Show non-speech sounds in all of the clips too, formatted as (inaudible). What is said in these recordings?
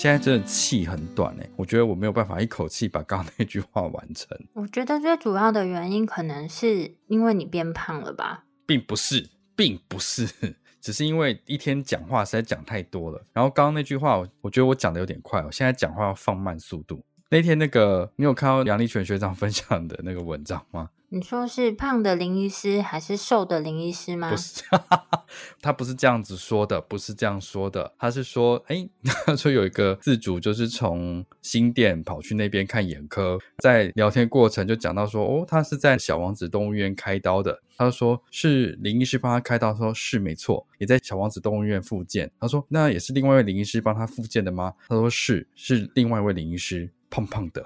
现在真的气很短哎，我觉得我没有办法一口气把刚刚那句话完成。我觉得最主要的原因可能是因为你变胖了吧？并不是，并不是，(laughs) 只是因为一天讲话实在讲太多了。然后刚刚那句话，我觉得我讲的有点快，我现在讲话要放慢速度。那天那个，你有看到杨立全学长分享的那个文章吗？你说是胖的林医师还是瘦的林医师吗？不是，哈哈哈，他不是这样子说的，不是这样说的。他是说，哎，(laughs) 他说有一个自主就是从新店跑去那边看眼科，在聊天过程就讲到说，哦，他是在小王子动物园开刀的。他就说是林医师帮他开刀，说是没错，也在小王子动物医院复健。他说那也是另外一位林医师帮他复健的吗？他说是，是另外一位林医师。胖胖的，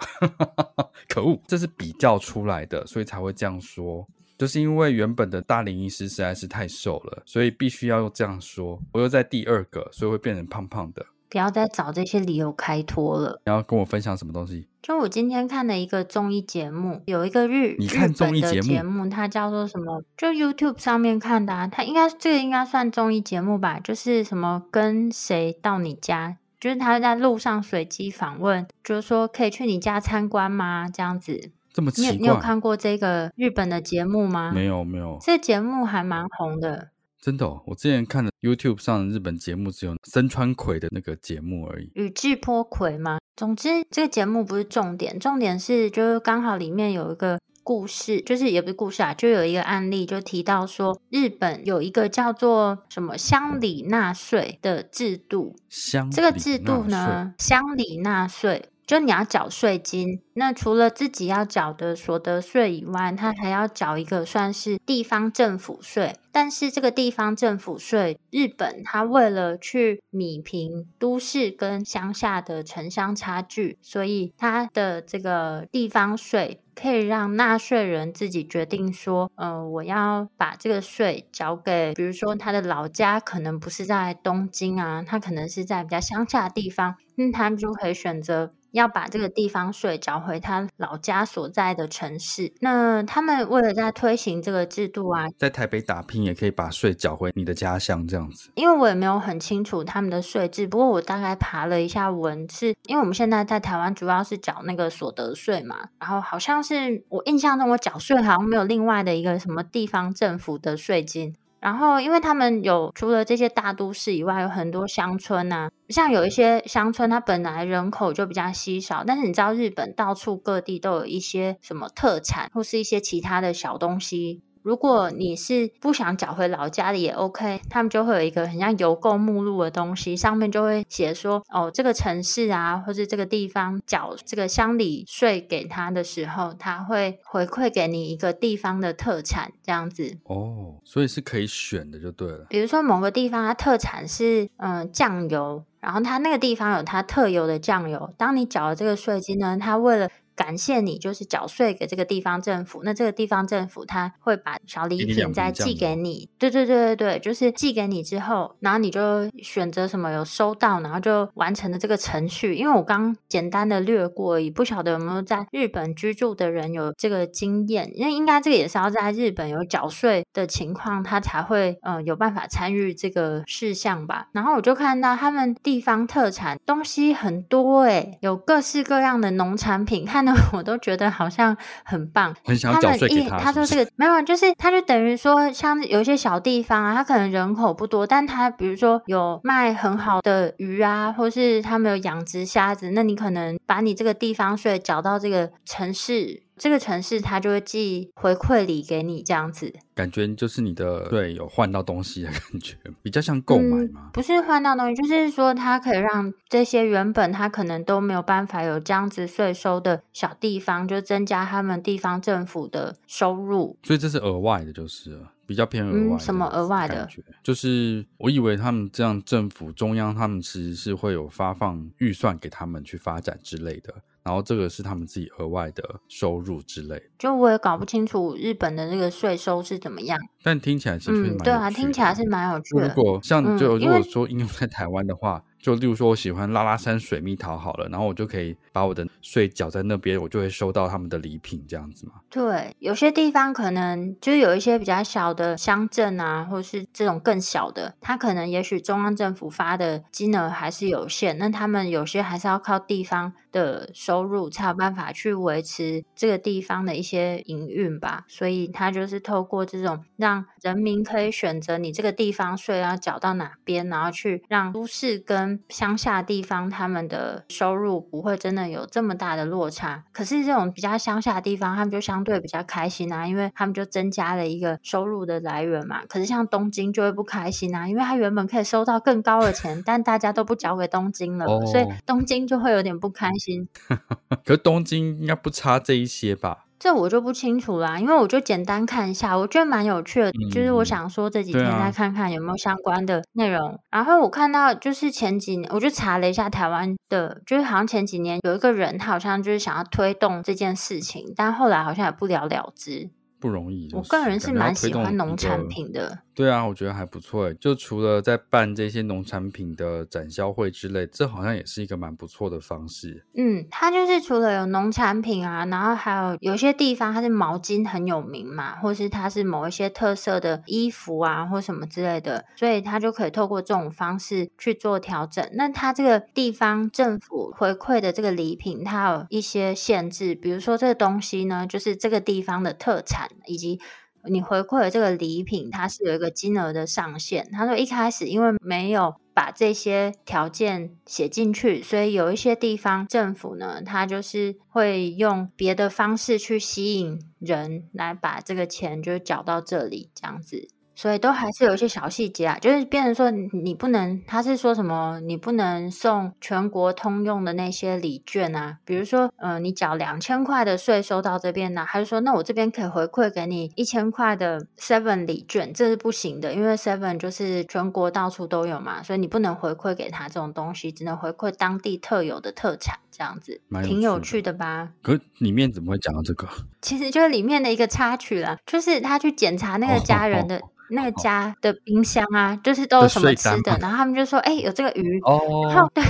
(laughs) 可恶！这是比较出来的，所以才会这样说。就是因为原本的大林医师实在是太瘦了，所以必须要用这样说。我又在第二个，所以会变成胖胖的。不要再找这些理由开脱了。你要跟我分享什么东西？就我今天看的一个综艺节目，有一个日你看综艺节目，节目它叫做什么？就 YouTube 上面看的啊。它应该这个应该算综艺节目吧？就是什么跟谁到你家？就是他在路上随机访问，就是说可以去你家参观吗？这样子，这么奇怪。你，你有看过这个日本的节目吗？没有，没有。这节目还蛮红的。真的哦，我之前看的 YouTube 上的日本节目只有森川葵的那个节目而已。宇智波葵吗？总之，这个节目不是重点，重点是就是刚好里面有一个。故事就是也不是故事啊，就有一个案例，就提到说日本有一个叫做什么乡里纳税的制度。乡这个制度呢，乡里纳税。就你要缴税金，那除了自己要缴的所得税以外，他还要缴一个算是地方政府税。但是这个地方政府税，日本他为了去弭平都市跟乡下的城乡差距，所以他的这个地方税可以让纳税人自己决定说，呃，我要把这个税缴给，比如说他的老家可能不是在东京啊，他可能是在比较乡下的地方，那他就可以选择。要把这个地方税缴回他老家所在的城市。那他们为了在推行这个制度啊，在台北打拼也可以把税缴回你的家乡，这样子。因为我也没有很清楚他们的税制，不过我大概爬了一下文，是因为我们现在在台湾主要是缴那个所得税嘛，然后好像是我印象中我缴税好像没有另外的一个什么地方政府的税金。然后，因为他们有除了这些大都市以外，有很多乡村呐、啊，像有一些乡村，它本来人口就比较稀少，但是你知道，日本到处各地都有一些什么特产，或是一些其他的小东西。如果你是不想缴回老家的也 OK，他们就会有一个很像邮购目录的东西，上面就会写说，哦，这个城市啊，或是这个地方缴这个乡里税给他的时候，他会回馈给你一个地方的特产，这样子。哦，所以是可以选的就对了。比如说某个地方它特产是嗯酱油，然后它那个地方有它特有的酱油，当你缴了这个税金呢，它为了感谢你，就是缴税给这个地方政府。那这个地方政府他会把小礼品再寄给你。对对对对对，就是寄给你之后，然后你就选择什么有收到，然后就完成了这个程序。因为我刚简单的略过而已，不晓得有没有在日本居住的人有这个经验。因为应该这个也是要在日本有缴税的情况，他才会嗯、呃、有办法参与这个事项吧。然后我就看到他们地方特产东西很多诶，有各式各样的农产品，看到 (laughs) 我都觉得好像很棒。很想缴税给他。他说这个没有，就是他就等于说，像有一些小地方啊，他可能人口不多，但他比如说有卖很好的鱼啊，或是他们有养殖虾子，那你可能把你这个地方税缴到这个城市。这个城市它就会寄回馈礼给你，这样子感觉就是你的对有换到东西的感觉，比较像购买吗？嗯，不是换到东西，就是说它可以让这些原本他可能都没有办法有这样子税收的小地方，就增加他们地方政府的收入。所以这是额外的，就是了比较偏额外。嗯，什么额外的？就是我以为他们这样政府中央他们其实是会有发放预算给他们去发展之类的。然后这个是他们自己额外的收入之类，就我也搞不清楚日本的那个税收是怎么样。但听起来其实。嗯，对啊，听起来是蛮有趣的。如果像就如果说应用在台湾的话。就例如说，我喜欢拉拉山水蜜桃好了，然后我就可以把我的税缴在那边，我就会收到他们的礼品，这样子嘛。对，有些地方可能就有一些比较小的乡镇啊，或是这种更小的，它可能也许中央政府发的金额还是有限，那他们有些还是要靠地方的收入才有办法去维持这个地方的一些营运吧。所以他就是透过这种让人民可以选择你这个地方税要缴到哪边，然后去让都市跟乡下地方他们的收入不会真的有这么大的落差，可是这种比较乡下的地方，他们就相对比较开心啊，因为他们就增加了一个收入的来源嘛。可是像东京就会不开心啊，因为他原本可以收到更高的钱，但大家都不交给东京了，哦、所以东京就会有点不开心。(laughs) 可是东京应该不差这一些吧？这我就不清楚啦，因为我就简单看一下，我觉得蛮有趣的。嗯、就是我想说这几天再看看有没有相关的内容。啊、然后我看到就是前几年，我就查了一下台湾的，就是好像前几年有一个人，他好像就是想要推动这件事情，但后来好像也不了了之。不容易。我个人是蛮喜欢农产品的。对啊，我觉得还不错诶。就除了在办这些农产品的展销会之类，这好像也是一个蛮不错的方式。嗯，它就是除了有农产品啊，然后还有有些地方它是毛巾很有名嘛，或是它是某一些特色的衣服啊，或什么之类的，所以它就可以透过这种方式去做调整。那它这个地方政府回馈的这个礼品，它有一些限制，比如说这个东西呢，就是这个地方的特产，以及。你回馈的这个礼品，它是有一个金额的上限。他说一开始因为没有把这些条件写进去，所以有一些地方政府呢，他就是会用别的方式去吸引人来把这个钱就缴到这里，这样子。所以都还是有一些小细节啊，就是变成说你不能，他是说什么你不能送全国通用的那些礼券啊，比如说，呃，你缴两千块的税收到这边呢，还是说那我这边可以回馈给你一千块的 Seven 礼券，这是不行的，因为 Seven 就是全国到处都有嘛，所以你不能回馈给他这种东西，只能回馈当地特有的特产，这样子，有挺有趣的吧？可是里面怎么会讲到这个？其实就是里面的一个插曲啦，就是他去检查那个家人的。哦哦哦那家的冰箱啊，就是都有什么吃的，然后他们就说：“哎、欸，有这个鱼。哦”然后对，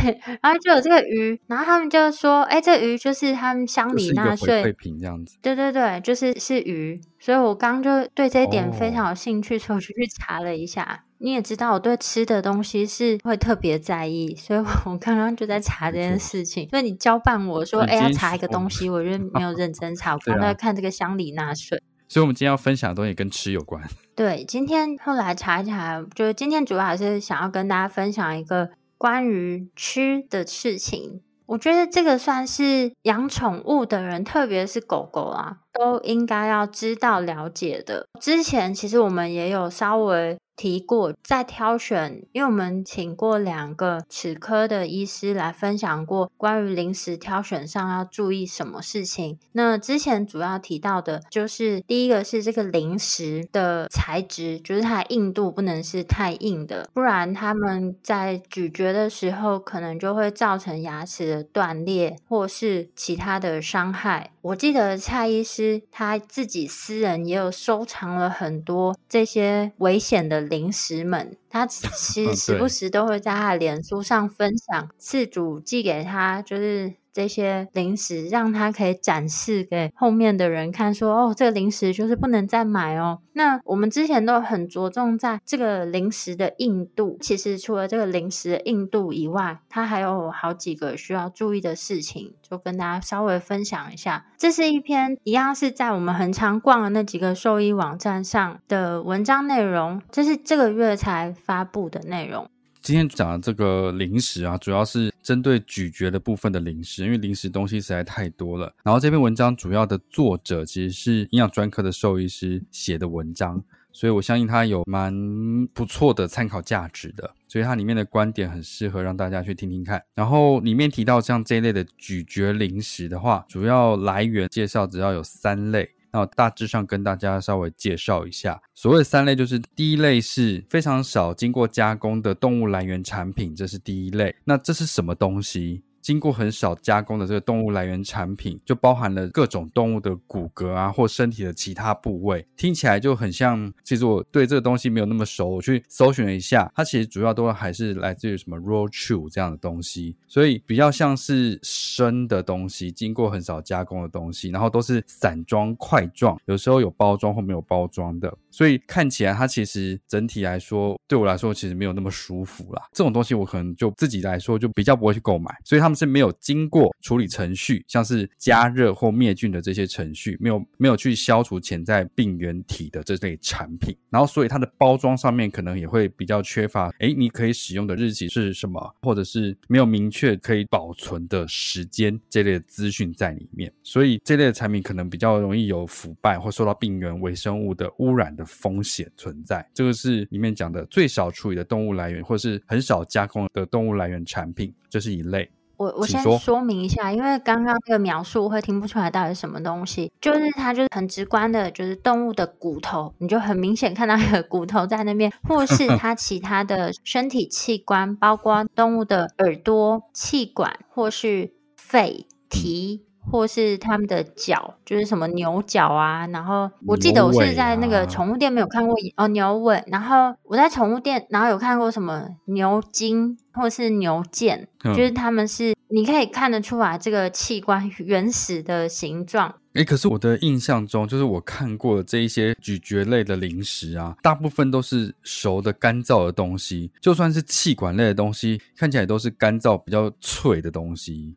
然后就有这个鱼，然后他们就说：“哎、欸，这鱼就是他们乡里纳税品这样子。”对对对，就是是鱼。所以我刚就对这一点非常有兴趣，所以我就去查了一下。你也知道，我对吃的东西是会特别在意，所以我刚刚就在查这件事情。所以你交办我说：“哎、欸，要查一个东西。”我就没有认真查，我 (laughs) 刚在看这个乡里纳税。所以，我们今天要分享的东西跟吃有关。(laughs) 对，今天后来查一查，就是今天主要还是想要跟大家分享一个关于吃的事情。我觉得这个算是养宠物的人，特别是狗狗啊，都应该要知道了解的。之前其实我们也有稍微提过，在挑选，因为我们请过两个齿科的医师来分享过关于零食挑选上要注意什么事情。那之前主要提到的就是第一个是这个零食的材质，就是它硬度不能是太硬的，不然他们在咀嚼的时候可能就会造成牙齿的断裂或是其他的伤害。我记得蔡医师他自己私人也有收藏了很多这些危险的零食们，他 (laughs) 其实时不时都会在他的脸书上分享饲主寄给他，就是。这些零食让他可以展示给后面的人看，说哦，这个零食就是不能再买哦。那我们之前都很着重在这个零食的硬度，其实除了这个零食的硬度以外，它还有好几个需要注意的事情，就跟大家稍微分享一下。这是一篇一样是在我们很常逛的那几个兽医网站上的文章内容，这是这个月才发布的内容。今天讲的这个零食啊，主要是针对咀嚼的部分的零食，因为零食东西实在太多了。然后这篇文章主要的作者其实是营养专科的兽医师写的文章，所以我相信它有蛮不错的参考价值的。所以它里面的观点很适合让大家去听听看。然后里面提到像这一类的咀嚼零食的话，主要来源介绍只要有三类。那大致上跟大家稍微介绍一下，所谓三类就是第一类是非常少经过加工的动物来源产品，这是第一类。那这是什么东西？经过很少加工的这个动物来源产品，就包含了各种动物的骨骼啊，或身体的其他部位，听起来就很像。其实我对这个东西没有那么熟，我去搜寻了一下，它其实主要都还是来自于什么 raw chew 这样的东西，所以比较像是生的东西，经过很少加工的东西，然后都是散装块状，有时候有包装或没有包装的。所以看起来它其实整体来说，对我来说其实没有那么舒服啦。这种东西我可能就自己来说就比较不会去购买。所以他们是没有经过处理程序，像是加热或灭菌的这些程序，没有没有去消除潜在病原体的这类产品。然后所以它的包装上面可能也会比较缺乏，诶，你可以使用的日期是什么，或者是没有明确可以保存的时间这类的资讯在里面。所以这类的产品可能比较容易有腐败或受到病原微生物的污染的风险存在，这个是里面讲的最少处理的动物来源，或是很少加工的动物来源产品，这是一类。我我先说明一下，因为刚刚那个描述会听不出来到底是什么东西，就是它就是很直观的，就是动物的骨头，你就很明显看到一个骨头在那边，或是 (laughs) 它其他的身体器官，包括动物的耳朵、气管，或是肺、蹄。或是他们的脚，就是什么牛角啊，然后我记得我是在那个宠物店没有看过哦牛尾，然后我在宠物店，然后有看过什么牛筋或是牛腱，嗯、就是他们是你可以看得出来这个器官原始的形状。哎，可是我的印象中，就是我看过的这一些咀嚼类的零食啊，大部分都是熟的干燥的东西，就算是气管类的东西，看起来都是干燥比较脆的东西。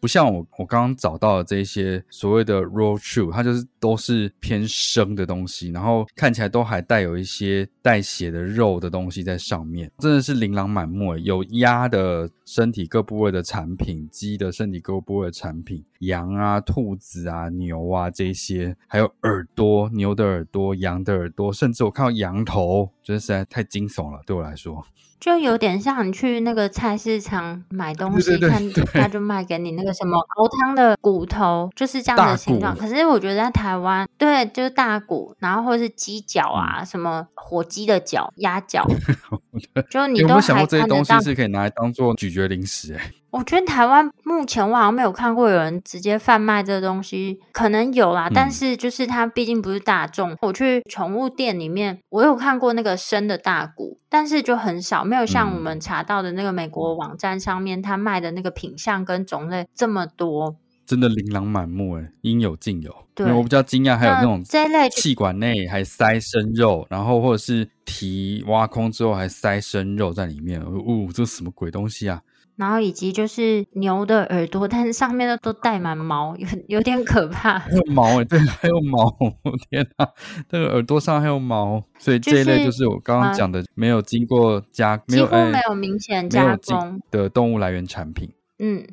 不像我我刚刚找到的这些所谓的 raw true，它就是都是偏生的东西，然后看起来都还带有一些带血的肉的东西在上面，真的是琳琅满目。有鸭的身体各部位的产品，鸡的身体各部位的产品，羊啊、兔子啊、牛啊这些，还有耳朵，牛的耳朵、羊的耳朵，甚至我看到羊头，真的实在太惊悚了，对我来说。就有点像你去那个菜市场买东西，看他就卖给你那个什么熬汤的骨头，就是这样的形状。可是我觉得在台湾，对，就是大骨，然后或者是鸡脚啊，嗯、什么火鸡的脚、鸭脚，(laughs) 就你。有没有想过这些东西是可以拿来当做咀嚼零食？哎。我觉得台湾目前我好像没有看过有人直接贩卖这个东西，可能有啦，嗯、但是就是它毕竟不是大众。我去宠物店里面，我有看过那个生的大骨，但是就很少，没有像我们查到的那个美国网站上面它卖的那个品相跟种类这么多，真的琳琅满目诶，应有尽有。对，我比较惊讶，还有那种这类气管内还塞生肉，然后或者是蹄挖空之后还塞生肉在里面，呜、哦，这什么鬼东西啊？然后以及就是牛的耳朵，但是上面都都带满毛，有有点可怕。还有毛哎、欸，对，还有毛，天哪，这个耳朵上还有毛，所以这一类就是我刚刚讲的，没有经过加，几乎没有明显加工的动物来源产品。嗯，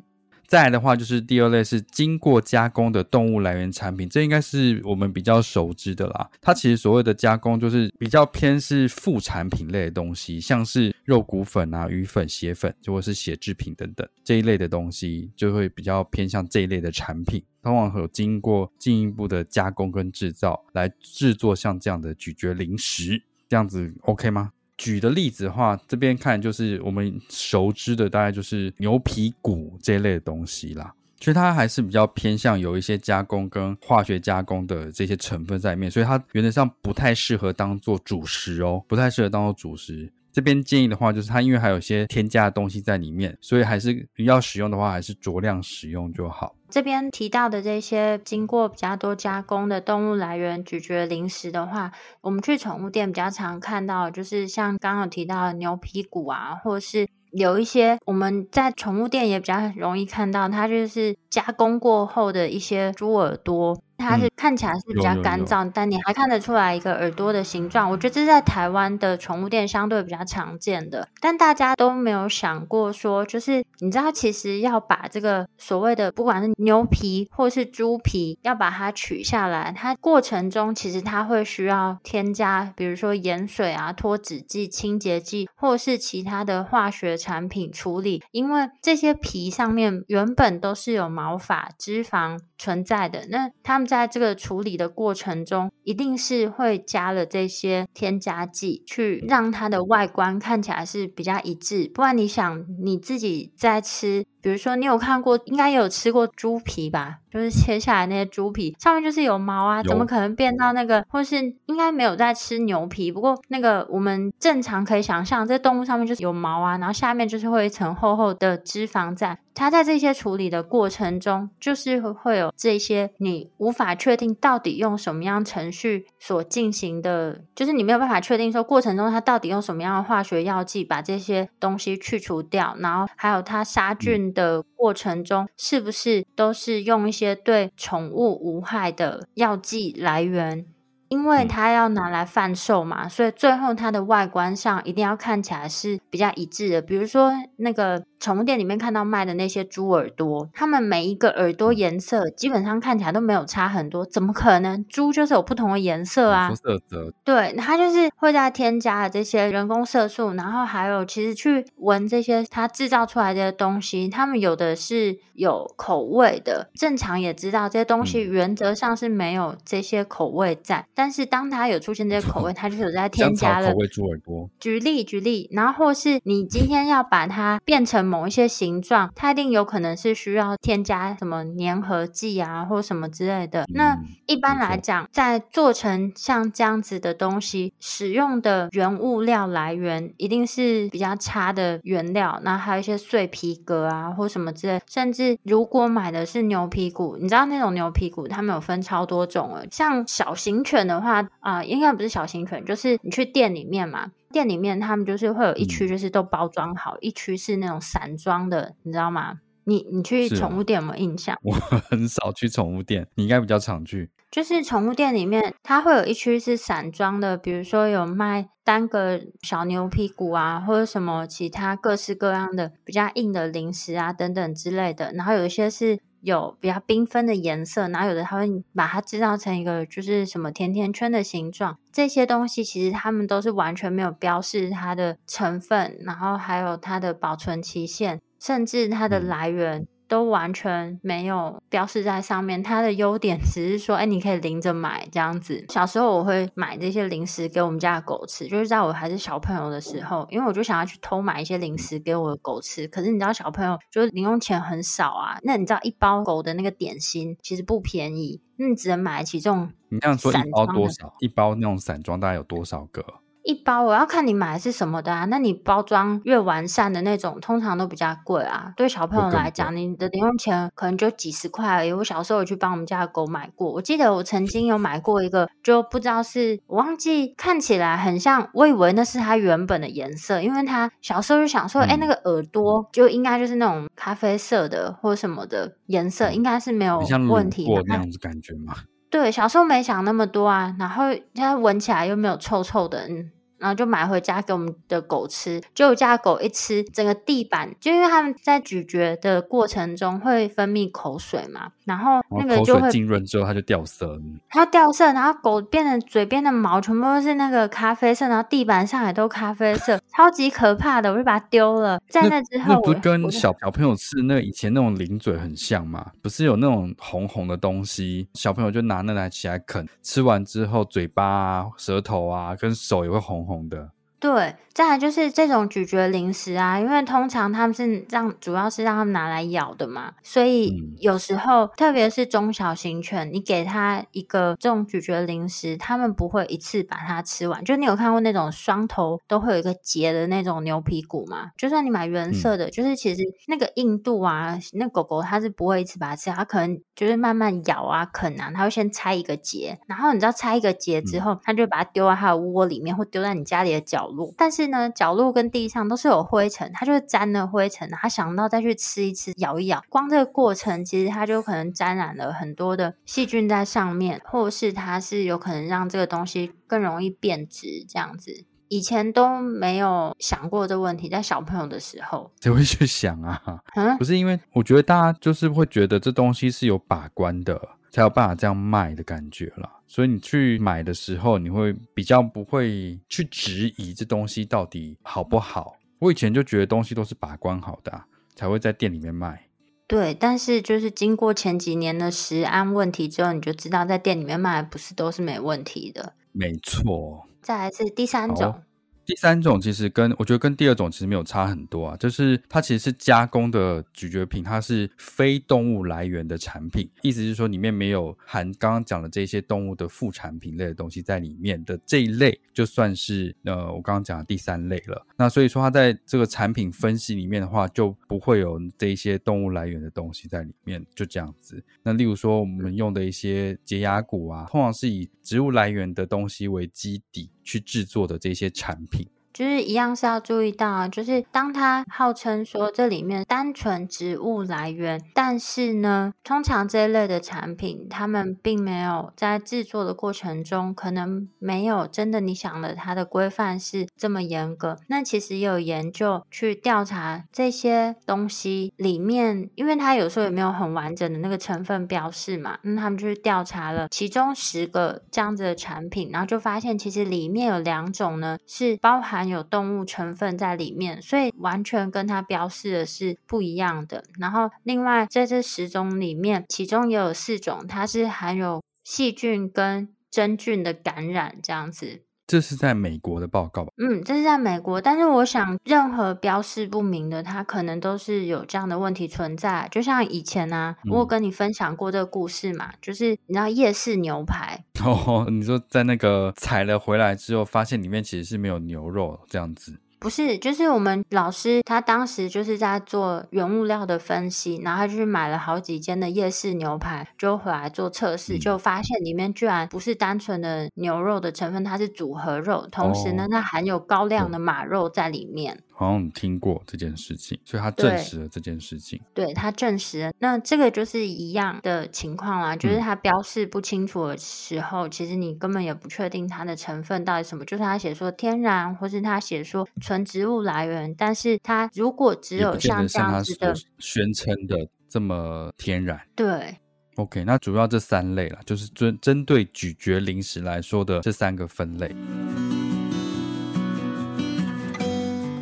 再来的话，就是第二类是经过加工的动物来源产品，这应该是我们比较熟知的啦。它其实所谓的加工，就是比较偏是副产品类的东西，像是肉骨粉啊、鱼粉、血粉，或者是血制品等等这一类的东西，就会比较偏向这一类的产品。往往有经过进一步的加工跟制造，来制作像这样的咀嚼零食，这样子 OK 吗？举的例子的话，这边看就是我们熟知的，大概就是牛皮骨这一类的东西啦。所以它还是比较偏向有一些加工跟化学加工的这些成分在里面，所以它原则上不太适合当做主食哦，不太适合当做主食。这边建议的话，就是它因为还有些添加的东西在里面，所以还是要使用的话，还是酌量使用就好。这边提到的这些经过比较多加工的动物来源咀嚼零食的话，我们去宠物店比较常看到，就是像刚刚提到的牛皮骨啊，或是有一些我们在宠物店也比较容易看到，它就是加工过后的一些猪耳朵。它是看起来是比较干燥，嗯、但你还看得出来一个耳朵的形状。我觉得这是在台湾的宠物店相对比较常见的，但大家都没有想过说，就是你知道，其实要把这个所谓的不管是牛皮或是猪皮，要把它取下来，它过程中其实它会需要添加，比如说盐水啊、脱脂剂、清洁剂，或是其他的化学产品处理，因为这些皮上面原本都是有毛发、脂肪存在的，那它们。在这个处理的过程中，一定是会加了这些添加剂，去让它的外观看起来是比较一致。不然，你想你自己在吃，比如说你有看过，应该有吃过猪皮吧？就是切下来那些猪皮上面就是有毛啊，怎么可能变到那个？或是应该没有在吃牛皮，不过那个我们正常可以想象，这动物上面就是有毛啊，然后下面就是会有一层厚厚的脂肪在。它在这些处理的过程中，就是会有这些你无法确定到底用什么样程序所进行的，就是你没有办法确定说过程中它到底用什么样的化学药剂把这些东西去除掉，然后还有它杀菌的过程中是不是都是用一些对宠物无害的药剂来源。因为它要拿来贩售嘛，所以最后它的外观上一定要看起来是比较一致的。比如说那个宠物店里面看到卖的那些猪耳朵，它们每一个耳朵颜色基本上看起来都没有差很多，怎么可能？猪就是有不同的颜色啊。色泽。对，它就是会在添加了这些人工色素，然后还有其实去闻这些它制造出来的东西，它们有的是有口味的。正常也知道这些东西原则上是没有这些口味在。但是当它有出现这些口味，(laughs) 它就是有在添加了。口味猪耳朵。举例举例，然后或是你今天要把它变成某一些形状，它一定有可能是需要添加什么粘合剂啊，或什么之类的。嗯、那一般来讲，在做成像这样子的东西，使用的原物料来源一定是比较差的原料，那还有一些碎皮革啊，或什么之类。甚至如果买的是牛皮骨，你知道那种牛皮骨，它们有分超多种了，像小型犬。的话啊、呃，应该不是小型犬，就是你去店里面嘛，店里面他们就是会有一区，就是都包装好，嗯、一区是那种散装的，你知道吗？你你去宠物店有没有印象？(laughs) 我很少去宠物店，你应该比较常去。就是宠物店里面，它会有一区是散装的，比如说有卖单个小牛皮骨啊，或者什么其他各式各样的比较硬的零食啊等等之类的，然后有一些是。有比较缤纷的颜色，然后有的它会把它制造成一个就是什么甜甜圈的形状，这些东西其实它们都是完全没有标示它的成分，然后还有它的保存期限，甚至它的来源。嗯都完全没有标示在上面，它的优点只是说，哎，你可以拎着买这样子。小时候我会买这些零食给我们家的狗吃，就是在我还是小朋友的时候，因为我就想要去偷买一些零食给我的狗吃。可是你知道小朋友就是零用钱很少啊，那你知道一包狗的那个点心其实不便宜，那你只能买得起这种。你这样说一包多少？一包那种散装大概有多少个？一包我要看你买的是什么的啊，那你包装越完善的那种，通常都比较贵啊。对小朋友来讲，你的零用钱可能就几十块而已。我小时候有去帮我们家的狗买过，我记得我曾经有买过一个，就不知道是我忘记，看起来很像，我以为那是它原本的颜色，因为它小时候就想说，哎、嗯，那个耳朵就应该就是那种咖啡色的或什么的颜色，应该是没有问题的。那样子感觉吗？对，小时候没想那么多啊，然后它闻起来又没有臭臭的。嗯然后就买回家给我们的狗吃。就我家狗一吃，整个地板就因为它们在咀嚼的过程中会分泌口水嘛，然后那个就会浸润之后它就掉色，它掉色，然后狗变成嘴边的毛全部都是那个咖啡色，然后地板上也都咖啡色，(laughs) 超级可怕的，我就把它丢了。在那之后，那不跟小小朋友吃那以前那种零嘴很像吗？不是有那种红红的东西，小朋友就拿那来起来啃，吃完之后嘴巴啊、舌头啊跟手也会红红的。对，再来就是这种咀嚼零食啊，因为通常他们是让，主要是让他们拿来咬的嘛，所以有时候，嗯、特别是中小型犬，你给它一个这种咀嚼零食，他们不会一次把它吃完。就你有看过那种双头都会有一个结的那种牛皮骨吗？就算你买原色的，嗯、就是其实那个硬度啊，那狗狗它是不会一次把它吃，它可能就是慢慢咬啊啃啊，它会先拆一个结，然后你知道拆一个结之后，它、嗯、就把它丢到它的窝里面，或丢在你家里的角。但是呢，角落跟地上都是有灰尘，它就沾了灰尘，他想到再去吃一吃，咬一咬，光这个过程其实它就可能沾染了很多的细菌在上面，或是它是有可能让这个东西更容易变质，这样子。以前都没有想过这个问题，在小朋友的时候，谁会去想啊？(laughs) 嗯，不是因为我觉得大家就是会觉得这东西是有把关的，才有办法这样卖的感觉啦。所以你去买的时候，你会比较不会去质疑这东西到底好不好。我以前就觉得东西都是把关好的啊，才会在店里面卖。对，但是就是经过前几年的食安问题之后，你就知道在店里面卖不是都是没问题的。没错。再来是第三种。第三种其实跟我觉得跟第二种其实没有差很多啊，就是它其实是加工的咀嚼品，它是非动物来源的产品，意思是说里面没有含刚刚讲的这些动物的副产品类的东西在里面的这一类，就算是呃我刚刚讲的第三类了。那所以说它在这个产品分析里面的话，就不会有这一些动物来源的东西在里面，就这样子。那例如说我们用的一些洁牙骨啊，通常是以植物来源的东西为基底去制作的这些产品。就是一样是要注意到啊，就是当它号称说这里面单纯植物来源，但是呢，通常这一类的产品，他们并没有在制作的过程中，可能没有真的你想的它的规范是这么严格。那其实也有研究去调查这些东西里面，因为它有时候也没有很完整的那个成分标示嘛，那他们就是调查了其中十个这样子的产品，然后就发现其实里面有两种呢是包含。有动物成分在里面，所以完全跟它标示的是不一样的。然后，另外在这十种里面，其中也有四种，它是含有细菌跟真菌的感染，这样子。这是在美国的报告吧？嗯，这是在美国，但是我想，任何标示不明的，它可能都是有这样的问题存在。就像以前呢、啊，我有跟你分享过这个故事嘛，嗯、就是你知道夜市牛排 (laughs) 哦，你说在那个采了回来之后，发现里面其实是没有牛肉这样子。不是，就是我们老师他当时就是在做原物料的分析，然后他就去买了好几间的夜市牛排，就回来做测试，就发现里面居然不是单纯的牛肉的成分，它是组合肉，同时呢，它含有高量的马肉在里面。好像听过这件事情，所以他证实了这件事情。对，对他证实了，那这个就是一样的情况啦，就是它标示不清楚的时候，嗯、其实你根本也不确定它的成分到底什么。就是他写说天然，或是他写说纯植物来源，但是它如果只有像这样子的宣称的这么天然，对，OK，那主要这三类啦，就是针针对咀嚼零食来说的这三个分类。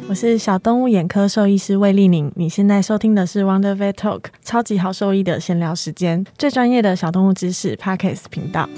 我是小动物眼科兽医师魏丽宁，你现在收听的是 Wonder Vet Talk，超级好兽医的闲聊时间，最专业的小动物知识 Podcast 频道。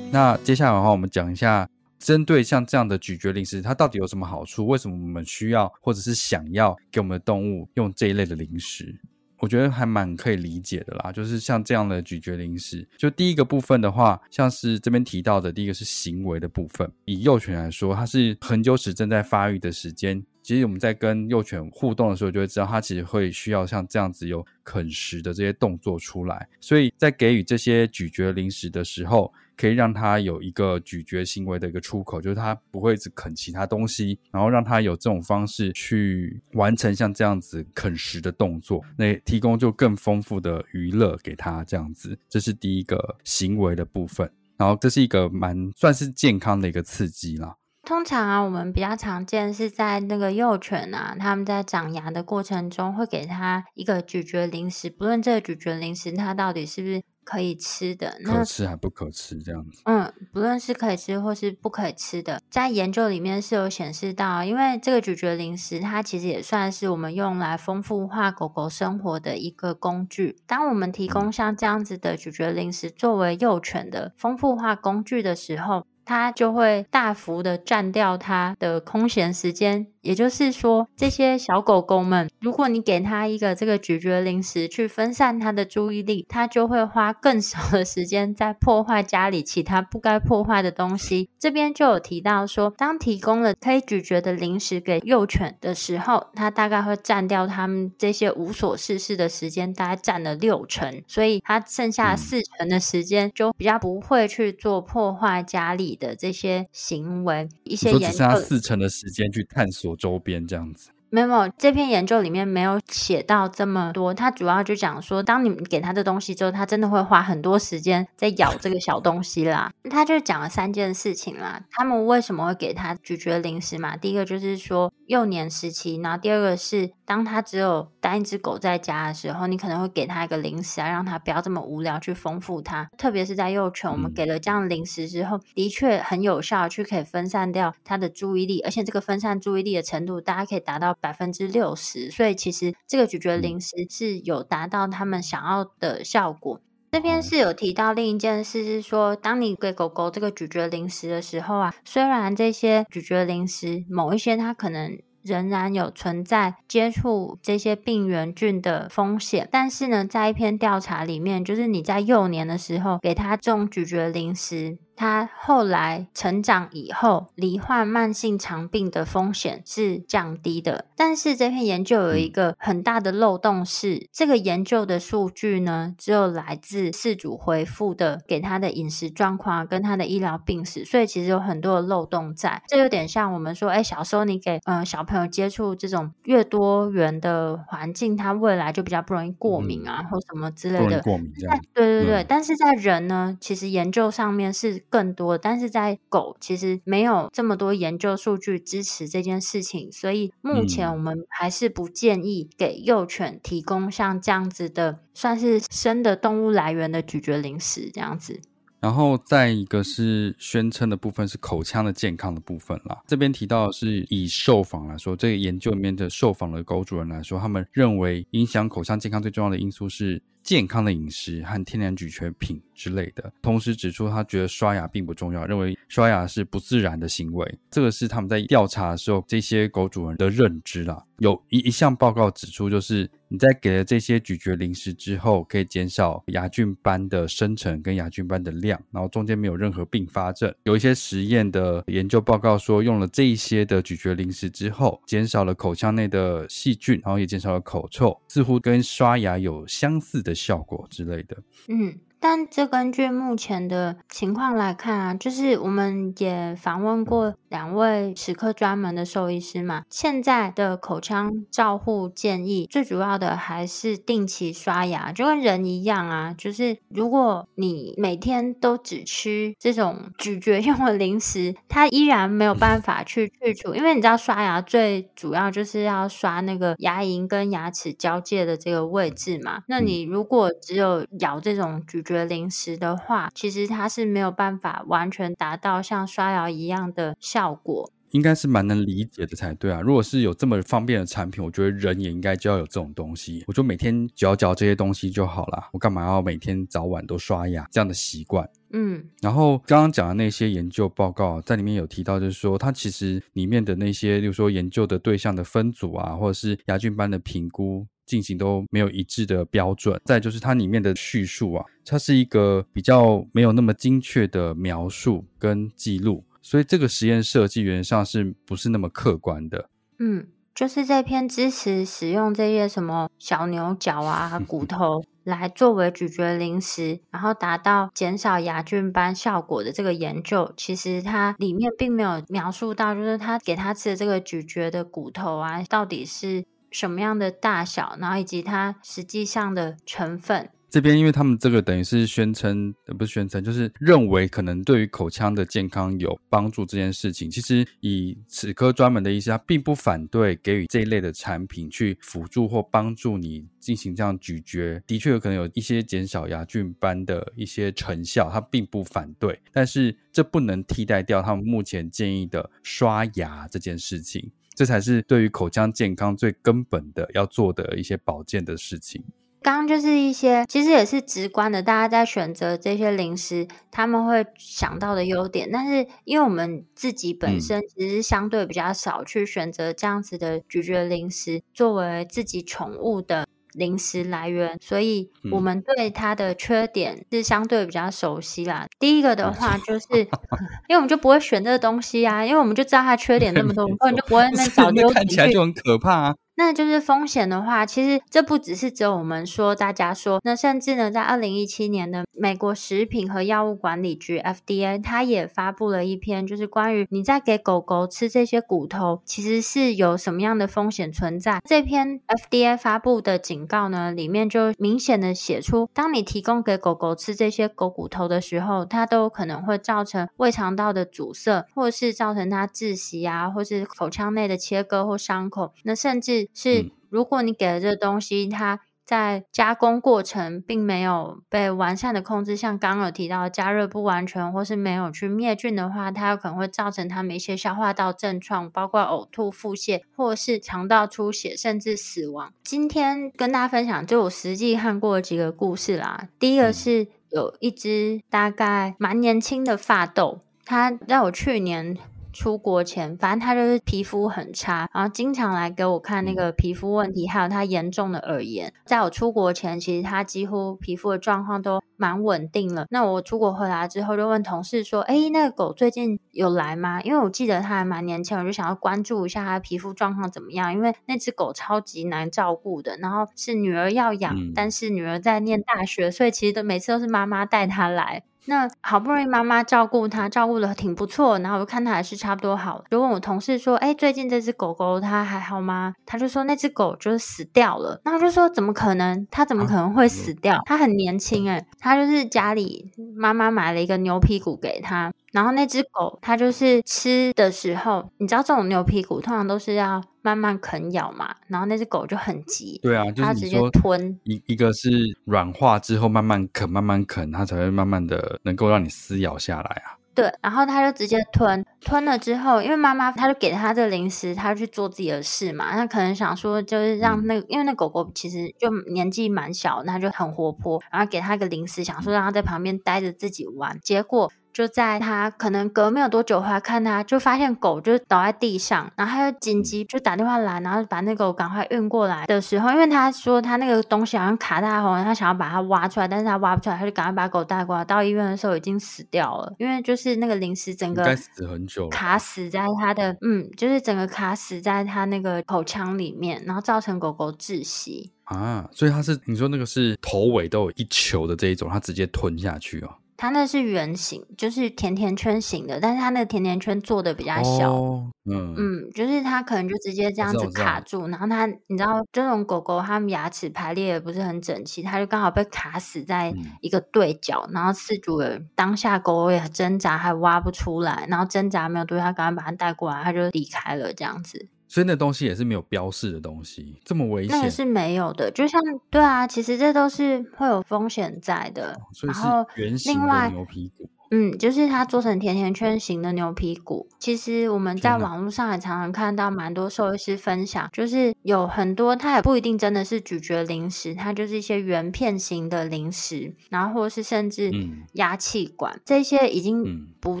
那接下来的话，我们讲一下，针对像这样的咀嚼零食，它到底有什么好处？为什么我们需要或者是想要给我们的动物用这一类的零食？我觉得还蛮可以理解的啦，就是像这样的咀嚼零食，就第一个部分的话，像是这边提到的，第一个是行为的部分。以幼犬来说，它是恒久齿正在发育的时间，其实我们在跟幼犬互动的时候，就会知道它其实会需要像这样子有啃食的这些动作出来，所以在给予这些咀嚼零食的时候，可以让它有一个咀嚼行为的一个出口，就是它不会只啃其他东西，然后让它有这种方式去完成像这样子啃食的动作，那提供就更丰富的娱乐给它这样子，这是第一个行为的部分。然后这是一个蛮算是健康的一个刺激啦。通常啊，我们比较常见是在那个幼犬啊，他们在长牙的过程中，会给他一个咀嚼零食，不论这个咀嚼零食它到底是不是可以吃的，可吃还不可吃这样子。嗯，不论是可以吃或是不可以吃的，在研究里面是有显示到，因为这个咀嚼零食它其实也算是我们用来丰富化狗狗生活的一个工具。当我们提供像这样子的咀嚼零食作为幼犬的丰富化工具的时候，它就会大幅的占掉它的空闲时间。也就是说，这些小狗狗们，如果你给它一个这个咀嚼零食去分散它的注意力，它就会花更少的时间在破坏家里其他不该破坏的东西。这边就有提到说，当提供了可以咀嚼的零食给幼犬的时候，它大概会占掉它们这些无所事事的时间，大概占了六成，所以它剩下四成的时间就比较不会去做破坏家里的这些行为。一些研究，只剩下四成的时间去探索。周边这样子。没有，这篇研究里面没有写到这么多。它主要就讲说，当你给它的东西之后，它真的会花很多时间在咬这个小东西啦。他就讲了三件事情啦。他们为什么会给它咀嚼零食嘛？第一个就是说幼年时期，然后第二个是当它只有单一只狗在家的时候，你可能会给它一个零食啊，让它不要这么无聊，去丰富它。特别是在幼犬，我们给了这样的零食之后，的确很有效，去可以分散掉它的注意力，而且这个分散注意力的程度，大家可以达到。百分之六十，所以其实这个咀嚼零食是有达到他们想要的效果。这边是有提到另一件事，是说当你给狗狗这个咀嚼零食的时候啊，虽然这些咀嚼零食某一些它可能仍然有存在接触这些病原菌的风险，但是呢，在一篇调查里面，就是你在幼年的时候给它这种咀嚼零食。它后来成长以后，罹患慢性肠病的风险是降低的。但是这篇研究有一个很大的漏洞是，是这个研究的数据呢，只有来自饲主回复的给他的饮食状况跟他的医疗病史，所以其实有很多的漏洞在。这有点像我们说，哎，小时候你给嗯、呃、小朋友接触这种越多元的环境，他未来就比较不容易过敏啊，嗯、或什么之类的。过敏这样。对对对，嗯、但是在人呢，其实研究上面是。更多，但是在狗其实没有这么多研究数据支持这件事情，所以目前我们还是不建议给幼犬提供像这样子的，算是生的动物来源的咀嚼零食这样子。然后再一个是宣称的部分是口腔的健康的部分啦，这边提到的是以受访来说，这个研究里面的受访的狗主人来说，他们认为影响口腔健康最重要的因素是健康的饮食和天然咀嚼品之类的，同时指出他觉得刷牙并不重要，认为刷牙是不自然的行为。这个是他们在调查的时候这些狗主人的认知啦。有一一项报告指出，就是你在给了这些咀嚼零食之后，可以减少牙菌斑的生成跟牙菌斑的量，然后中间没有任何并发症。有一些实验的研究报告说，用了这一些的咀嚼零食之后，减少了口腔内的细菌，然后也减少了口臭，似乎跟刷牙有相似的效果之类的，嗯。但这根据目前的情况来看啊，就是我们也访问过两位齿科专门的兽医师嘛。现在的口腔照护建议，最主要的还是定期刷牙，就跟人一样啊。就是如果你每天都只吃这种 (laughs) 咀嚼用的零食，它依然没有办法去去除，因为你知道刷牙最主要就是要刷那个牙龈跟牙齿交界的这个位置嘛。那你如果只有咬这种咀嚼，零食的话，其实它是没有办法完全达到像刷牙一样的效果。应该是蛮能理解的才对啊！如果是有这么方便的产品，我觉得人也应该就要有这种东西。我就每天嚼嚼这些东西就好了，我干嘛要每天早晚都刷牙这样的习惯？嗯。然后刚刚讲的那些研究报告在里面有提到，就是说它其实里面的那些，例如说研究的对象的分组啊，或者是牙菌斑的评估。进行都没有一致的标准，再就是它里面的叙述啊，它是一个比较没有那么精确的描述跟记录，所以这个实验设计原则上是不是那么客观的？嗯，就是这篇支持使用这些什么小牛角啊、骨头来作为咀嚼零食，然后达到减少牙菌斑效果的这个研究，其实它里面并没有描述到，就是他给他吃的这个咀嚼的骨头啊，到底是。什么样的大小，然后以及它实际上的成分。这边，因为他们这个等于是宣称，不是宣称，就是认为可能对于口腔的健康有帮助这件事情。其实以齿科专门的医师，他并不反对给予这一类的产品去辅助或帮助你进行这样咀嚼，的确有可能有一些减少牙菌斑的一些成效，他并不反对。但是这不能替代掉他们目前建议的刷牙这件事情，这才是对于口腔健康最根本的要做的一些保健的事情。刚刚就是一些，其实也是直观的，大家在选择这些零食，他们会想到的优点。但是，因为我们自己本身其实相对比较少去选择这样子的咀嚼零食作为自己宠物的零食来源，所以我们对它的缺点是相对比较熟悉啦。第一个的话，就是因为我们就不会选这个东西啊，因为我们就知道它缺点那么多，我们根本就不会那早就 (laughs) 看起来就很可怕啊。那就是风险的话，其实这不只是只有我们说，大家说，那甚至呢，在二零一七年的美国食品和药物管理局 FDA，它也发布了一篇，就是关于你在给狗狗吃这些骨头，其实是有什么样的风险存在。这篇 FDA 发布的警告呢，里面就明显的写出，当你提供给狗狗吃这些狗骨头的时候，它都可能会造成胃肠道的阻塞，或是造成它窒息啊，或是口腔内的切割或伤口，那甚至。是，如果你给的这个东西，它在加工过程并没有被完善的控制，像刚刚有提到加热不完全，或是没有去灭菌的话，它有可能会造成他们一些消化道症状，包括呕吐、腹泻，或是肠道出血，甚至死亡。今天跟大家分享，就我实际看过几个故事啦。第一个是有一只大概蛮年轻的法斗，它在我去年。出国前，反正他就是皮肤很差，然后经常来给我看那个皮肤问题，还有他严重的耳炎。在我出国前，其实他几乎皮肤的状况都蛮稳定了。那我出国回来之后，就问同事说：“哎，那个狗最近有来吗？”因为我记得它还蛮年轻，我就想要关注一下它皮肤状况怎么样。因为那只狗超级难照顾的，然后是女儿要养，嗯、但是女儿在念大学，所以其实都每次都是妈妈带它来。那好不容易妈妈照顾它，照顾的挺不错，然后我就看它还是差不多好。就问我同事说：“哎，最近这只狗狗它还好吗？”他就说：“那只狗就是死掉了。”那我就说：“怎么可能？它怎么可能会死掉？它很年轻诶，它就是家里妈妈买了一个牛皮骨给它。”然后那只狗，它就是吃的时候，你知道这种牛皮骨通常都是要慢慢啃咬嘛。然后那只狗就很急，对啊，就是它直接吞。一一个是软化之后慢慢啃，慢慢啃，它才会慢慢的能够让你撕咬下来啊。对，然后它就直接吞，吞了之后，因为妈妈她就给它这个零食，它去做自己的事嘛。那可能想说就是让那个，因为那狗狗其实就年纪蛮小，那就很活泼，然后给它一个零食，想说让它在旁边待着自己玩，结果。就在他可能隔没有多久回来看他，就发现狗就倒在地上，然后他就紧急就打电话来，然后把那个狗赶快运过来的时候，因为他说他那个东西好像卡在他喉咙，他想要把它挖出来，但是他挖不出来，他就赶快把狗带过来。到医院的时候已经死掉了，因为就是那个零食整个死很久，卡死在他的嗯，就是整个卡死在他那个口腔里面，然后造成狗狗窒息啊。所以他是你说那个是头尾都有一球的这一种，他直接吞下去哦。它那是圆形，就是甜甜圈型的，但是它那个甜甜圈做的比较小，哦、嗯嗯，就是它可能就直接这样子卡住，然后它你知道这种狗狗它们牙齿排列也不是很整齐，它就刚好被卡死在一个对角，嗯、然后饲主人当下狗狗也挣扎还挖不出来，然后挣扎没有多久，他赶快把它带过来，它就离开了这样子。所以那东西也是没有标示的东西，这么危险？那是没有的，就像对啊，其实这都是会有风险在的。哦、所以是圆形的牛皮骨。嗯，就是它做成甜甜圈型的牛皮骨。其实我们在网络上也常常看到蛮多兽医师分享，就是有很多它也不一定真的是咀嚼零食，它就是一些圆片型的零食，然后或是甚至压气管、嗯、这些已经不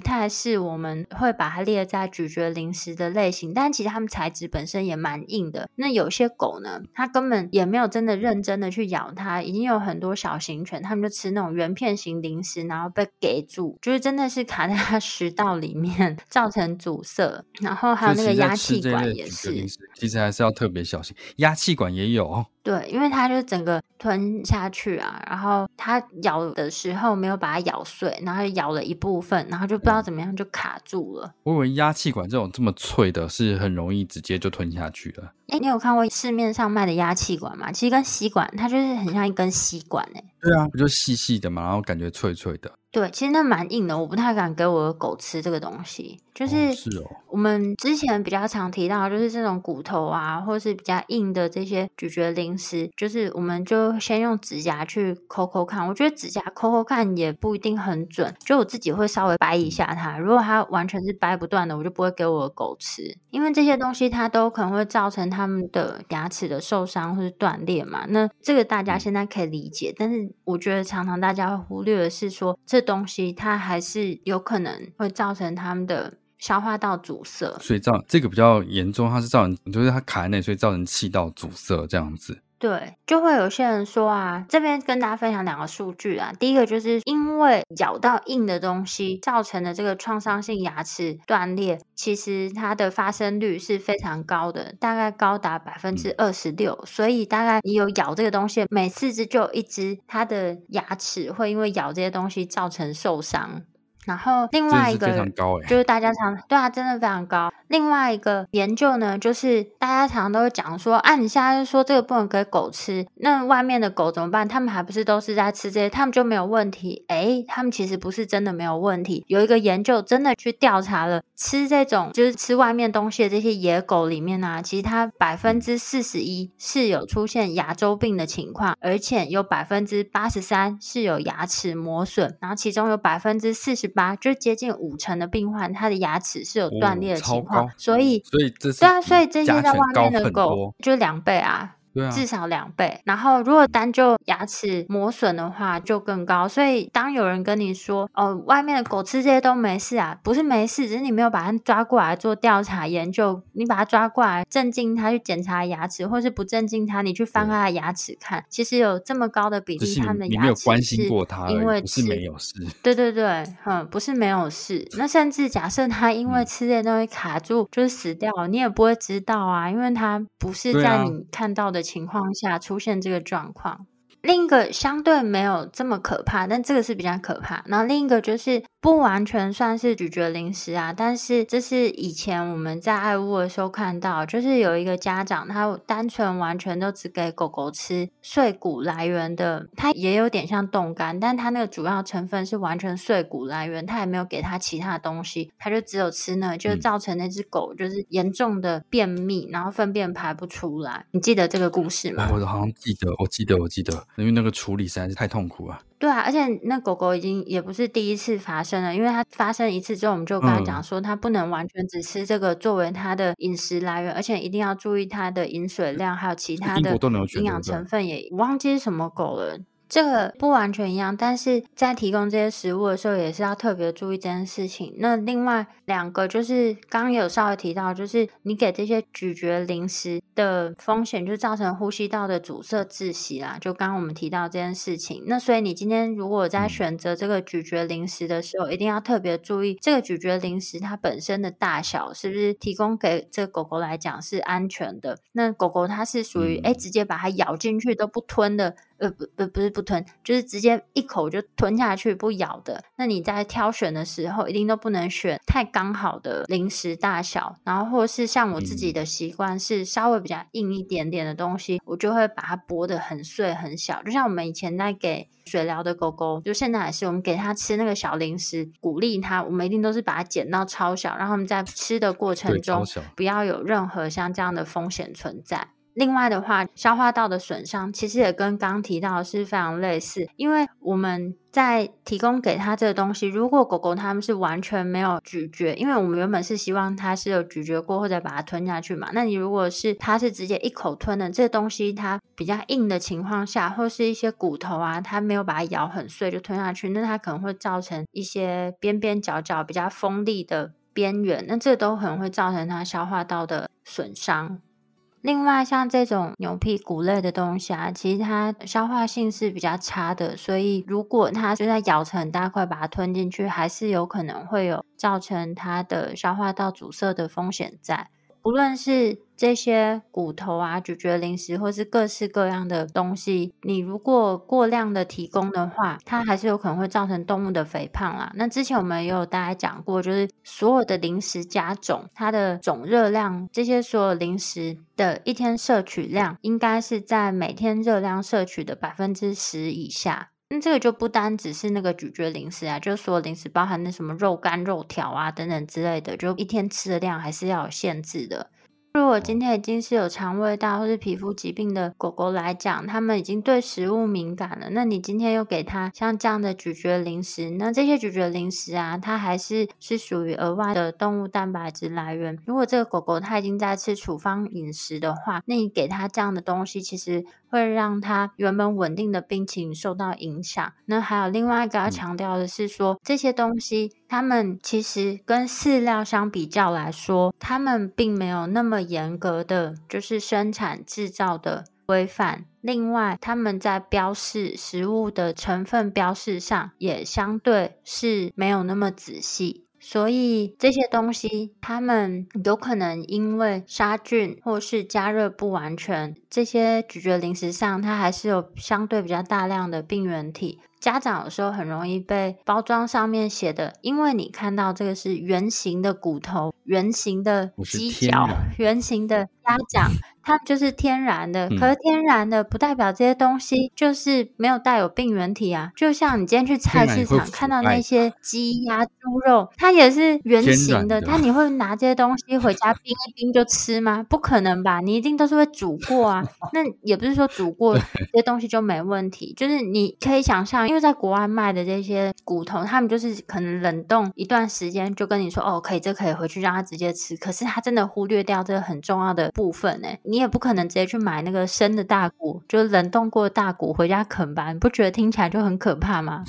太是我们会把它列在咀嚼零食的类型。但其实它们材质本身也蛮硬的。那有些狗呢，它根本也没有真的认真的去咬它，已经有很多小型犬，它们就吃那种圆片型零食，然后被给住。就是真的是卡在它食道里面，造成阻塞。然后还有那个压气管也是，其实还是要特别小心。压气管也有。对，因为它就整个吞下去啊，然后它咬的时候没有把它咬碎，然后咬了一部分，然后就不知道怎么样就卡住了。我以为压气管这种这么脆的，是很容易直接就吞下去了。哎，你有看过市面上卖的压气管吗？其实跟吸管，它就是很像一根吸管哎。对啊，不就细细的嘛，然后感觉脆脆的。对，其实那蛮硬的，我不太敢给我的狗吃这个东西。就是，是哦。我们之前比较常提到，就是这种骨头啊，或是比较硬的这些咀嚼零食，就是我们就先用指甲去抠抠看。我觉得指甲抠抠看也不一定很准，就我自己会稍微掰一下它。如果它完全是掰不断的，我就不会给我的狗吃，因为这些东西它都可能会造成它们的牙齿的受伤或是断裂嘛。那这个大家现在可以理解，但是我觉得常常大家会忽略的是说这。东西它还是有可能会造成他们的消化道阻塞，所以造这个比较严重，它是造成就是它卡在那，所以造成气道阻塞这样子。对，就会有些人说啊，这边跟大家分享两个数据啊。第一个就是因为咬到硬的东西造成的这个创伤性牙齿断裂，其实它的发生率是非常高的，大概高达百分之二十六。所以大概你有咬这个东西，每四只就有一只，它的牙齿会因为咬这些东西造成受伤。然后另外一个就是大家常对啊，真的非常高。另外一个研究呢，就是大家常常都会讲说，啊，你现在说这个不能给狗吃，那外面的狗怎么办？他们还不是都是在吃这些，他们就没有问题？诶，他们其实不是真的没有问题。有一个研究真的去调查了，吃这种就是吃外面东西的这些野狗里面呢，啊，其实它百分之四十一是有出现牙周病的情况，而且有百分之八十三是有牙齿磨损，然后其中有百分之四十。八就接近五成的病患，他的牙齿是有断裂的情况，所以所以这是对啊，所以这些在外面的狗就两倍啊。对啊，至少两倍。然后，如果单就牙齿磨损的话，就更高。所以，当有人跟你说：“哦，外面的狗吃这些都没事啊”，不是没事，只是你没有把它抓过来做调查研究。你把它抓过来，镇静它去检查牙齿，或是不镇静它，你去翻它的牙齿看，其实有这么高的比例，它们的牙齿是因为你没有关心过它，不是没有事。对对对，嗯，不是没有事。那甚至假设它因为吃这些东西卡住，嗯、就是死掉了，你也不会知道啊，因为它不是在你看到的。情况下出现这个状况，另一个相对没有这么可怕，但这个是比较可怕。然后另一个就是。不完全算是咀嚼零食啊，但是这是以前我们在爱屋的时候看到，就是有一个家长他单纯完全都只给狗狗吃碎骨来源的，它也有点像冻干，但它那个主要成分是完全碎骨来源，它也没有给它其他东西，它就只有吃那，就造成那只狗就是严重的便秘，然后粪便排不出来。你记得这个故事吗？我好像记得，我记得，我记得，因为那个处理实在是太痛苦了。对啊，而且那狗狗已经也不是第一次发生了，因为它发生一次之后，我们就跟他讲说，它不能完全只吃这个作为它的饮食来源，而且一定要注意它的饮水量，还有其他的营养成分也。我忘记是什么狗了。这个不完全一样，但是在提供这些食物的时候，也是要特别注意这件事情。那另外两个就是刚刚有稍微提到，就是你给这些咀嚼零食的风险，就造成呼吸道的阻塞窒息啦。就刚刚我们提到这件事情，那所以你今天如果在选择这个咀嚼零食的时候，一定要特别注意这个咀嚼零食它本身的大小是不是提供给这个狗狗来讲是安全的。那狗狗它是属于哎直接把它咬进去都不吞的。呃不不不是不吞，就是直接一口就吞下去不咬的。那你在挑选的时候，一定都不能选太刚好的零食大小，然后或是像我自己的习惯是稍微比较硬一点点的东西，我就会把它剥得很碎很小。就像我们以前在给水疗的狗狗，就现在也是我们给它吃那个小零食，鼓励它，我们一定都是把它剪到超小，让他们在吃的过程中不要有任何像这样的风险存在。另外的话，消化道的损伤其实也跟刚提到的是非常类似，因为我们在提供给他这个东西，如果狗狗它们是完全没有咀嚼，因为我们原本是希望它是有咀嚼过或者把它吞下去嘛，那你如果是它是直接一口吞的，这个东西它比较硬的情况下，或是一些骨头啊，它没有把它咬很碎就吞下去，那它可能会造成一些边边角角比较锋利的边缘，那这都可能会造成它消化道的损伤。另外，像这种牛皮骨类的东西啊，其实它消化性是比较差的，所以如果它就在咬成很大块把它吞进去，还是有可能会有造成它的消化道阻塞的风险在。不论是这些骨头啊、咀嚼零食，或是各式各样的东西，你如果过量的提供的话，它还是有可能会造成动物的肥胖啦。那之前我们也有大家讲过，就是所有的零食加总，它的总热量，这些所有零食的一天摄取量，应该是在每天热量摄取的百分之十以下。那这个就不单只是那个咀嚼零食啊，就所有零食包含那什么肉干、肉条啊等等之类的，就一天吃的量还是要有限制的。如果今天已经是有肠胃道或是皮肤疾病的狗狗来讲，它们已经对食物敏感了。那你今天又给它像这样的咀嚼零食，那这些咀嚼零食啊，它还是是属于额外的动物蛋白质来源。如果这个狗狗它已经在吃处方饮食的话，那你给它这样的东西，其实会让它原本稳定的病情受到影响。那还有另外一个要强调的是说，这些东西。他们其实跟饲料相比较来说，他们并没有那么严格的就是生产制造的规范。另外，他们在标示食物的成分标示上也相对是没有那么仔细。所以这些东西，他们有可能因为杀菌或是加热不完全，这些咀嚼零食上它还是有相对比较大量的病原体。家长有时候很容易被包装上面写的，因为你看到这个是圆形的骨头、圆形的鸡脚、圆形的鸭掌。它就是天然的，可是天然的不代表这些东西就是没有带有病原体啊。就像你今天去菜市场看到那些鸡鸭猪肉，它也是圆形的，但你会拿这些东西回家冰一冰就吃吗？不可能吧，你一定都是会煮过啊。(laughs) 那也不是说煮过这些东西就没问题，就是你可以想象，因为在国外卖的这些骨头，他们就是可能冷冻一段时间就跟你说哦，可以，这可以回去让它直接吃。可是他真的忽略掉这个很重要的部分呢。你也不可能直接去买那个生的大骨，就是冷冻过的大骨回家啃吧？你不觉得听起来就很可怕吗？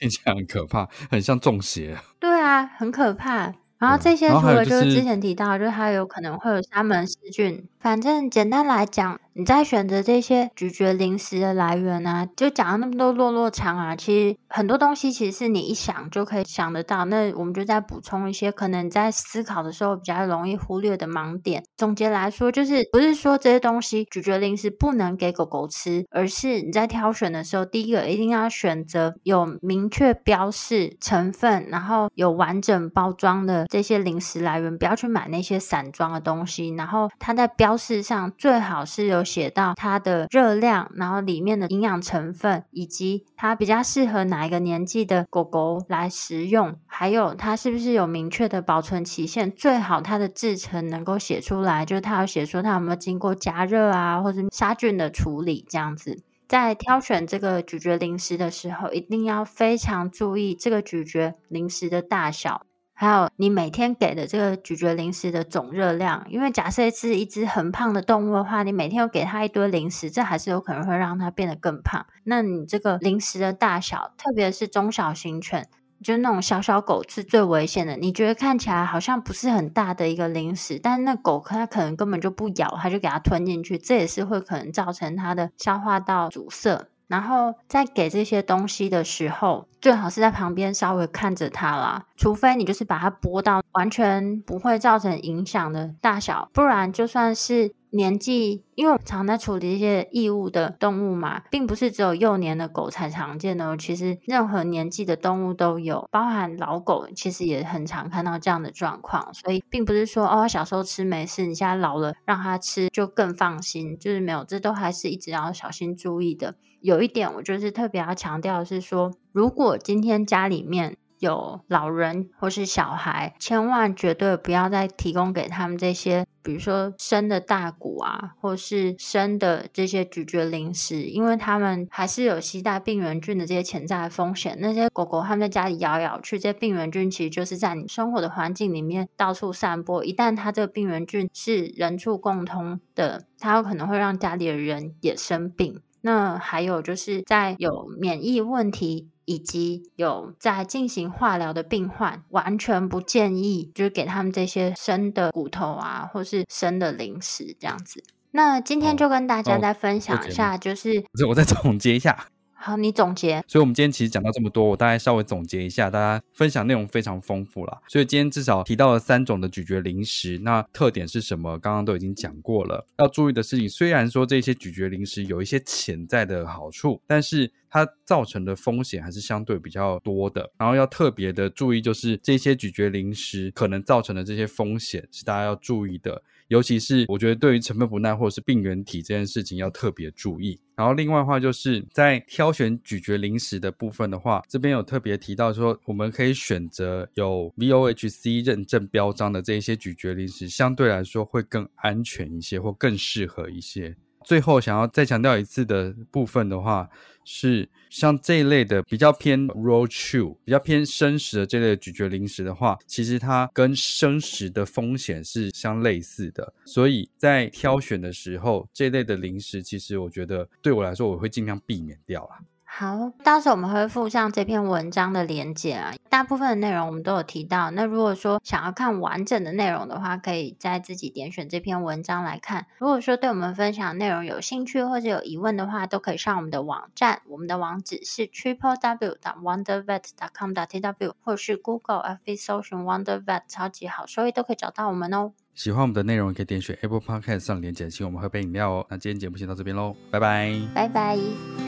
听起来很可怕，很像中邪。对啊，很可怕。然后这些除了就是之前提到，就是它有可能会有沙门氏菌。反正简单来讲，你在选择这些咀嚼零食的来源啊，就讲了那么多落落长啊，其实很多东西其实是你一想就可以想得到。那我们就再补充一些可能在思考的时候比较容易忽略的盲点。总结来说，就是不是说这些东西咀嚼零食不能给狗狗吃，而是你在挑选的时候，第一个一定要选择有明确标示成分，然后有完整包装的这些零食来源，不要去买那些散装的东西。然后它在标示上，最好是有写到它的热量，然后里面的营养成分，以及它比较适合哪一个年纪的狗狗来食用，还有它是不是有明确的保存期限，最好它的制成能够写出来，就是它要写说它有没有经过加热啊，或者杀菌的处理这样子。在挑选这个咀嚼零食的时候，一定要非常注意这个咀嚼零食的大小。还有你每天给的这个咀嚼零食的总热量，因为假设是一只很胖的动物的话，你每天又给它一堆零食，这还是有可能会让它变得更胖。那你这个零食的大小，特别是中小型犬，就那种小小狗是最危险的。你觉得看起来好像不是很大的一个零食，但那狗它可能根本就不咬，它就给它吞进去，这也是会可能造成它的消化道阻塞。然后在给这些东西的时候，最好是在旁边稍微看着它啦，除非你就是把它剥到完全不会造成影响的大小，不然就算是。年纪，因为我们常在处理一些异物的动物嘛，并不是只有幼年的狗才常见的。其实任何年纪的动物都有，包含老狗，其实也很常看到这样的状况。所以，并不是说哦，小时候吃没事，你现在老了让它吃就更放心，就是没有，这都还是一直要小心注意的。有一点，我就是特别要强调的是说，如果今天家里面，有老人或是小孩，千万绝对不要再提供给他们这些，比如说生的大骨啊，或是生的这些咀嚼零食，因为他们还是有携带病原菌的这些潜在的风险。那些狗狗他们在家里咬咬去，这些病原菌其实就是在你生活的环境里面到处散播。一旦它这个病原菌是人畜共通的，它有可能会让家里的人也生病。那还有就是在有免疫问题。以及有在进行化疗的病患，完全不建议就是给他们这些生的骨头啊，或是生的零食这样子。那今天就跟大家再分享一下，就是，我再总结一下。好，你总结。所以，我们今天其实讲到这么多，我大概稍微总结一下，大家分享内容非常丰富啦。所以今天至少提到了三种的咀嚼零食，那特点是什么？刚刚都已经讲过了。要注意的事情，虽然说这些咀嚼零食有一些潜在的好处，但是它造成的风险还是相对比较多的。然后要特别的注意，就是这些咀嚼零食可能造成的这些风险是大家要注意的。尤其是我觉得对于成分不耐或者是病原体这件事情要特别注意。然后另外的话就是在挑选咀嚼零食的部分的话，这边有特别提到说，我们可以选择有 VOHC 认证标章的这一些咀嚼零食，相对来说会更安全一些或更适合一些。最后想要再强调一次的部分的话，是像这一类的比较偏 raw chew、比较偏生食的这类咀嚼零食的话，其实它跟生食的风险是相类似的，所以在挑选的时候，这类的零食其实我觉得对我来说，我会尽量避免掉啦。好，到时候我们会附上这篇文章的连接啊。大部分的内容我们都有提到。那如果说想要看完整的内容的话，可以再自己点选这篇文章来看。如果说对我们分享的内容有兴趣或者有疑问的话，都可以上我们的网站。我们的网址是 triple w dot wondervet dot com dot tw，或者是 Google FB 搜寻 Wondervet 超级好收益都可以找到我们哦。喜欢我们的内容，可以点选 Apple Podcast 上连接，请我们喝杯饮料哦。那今天节目先到这边喽，拜拜，拜拜。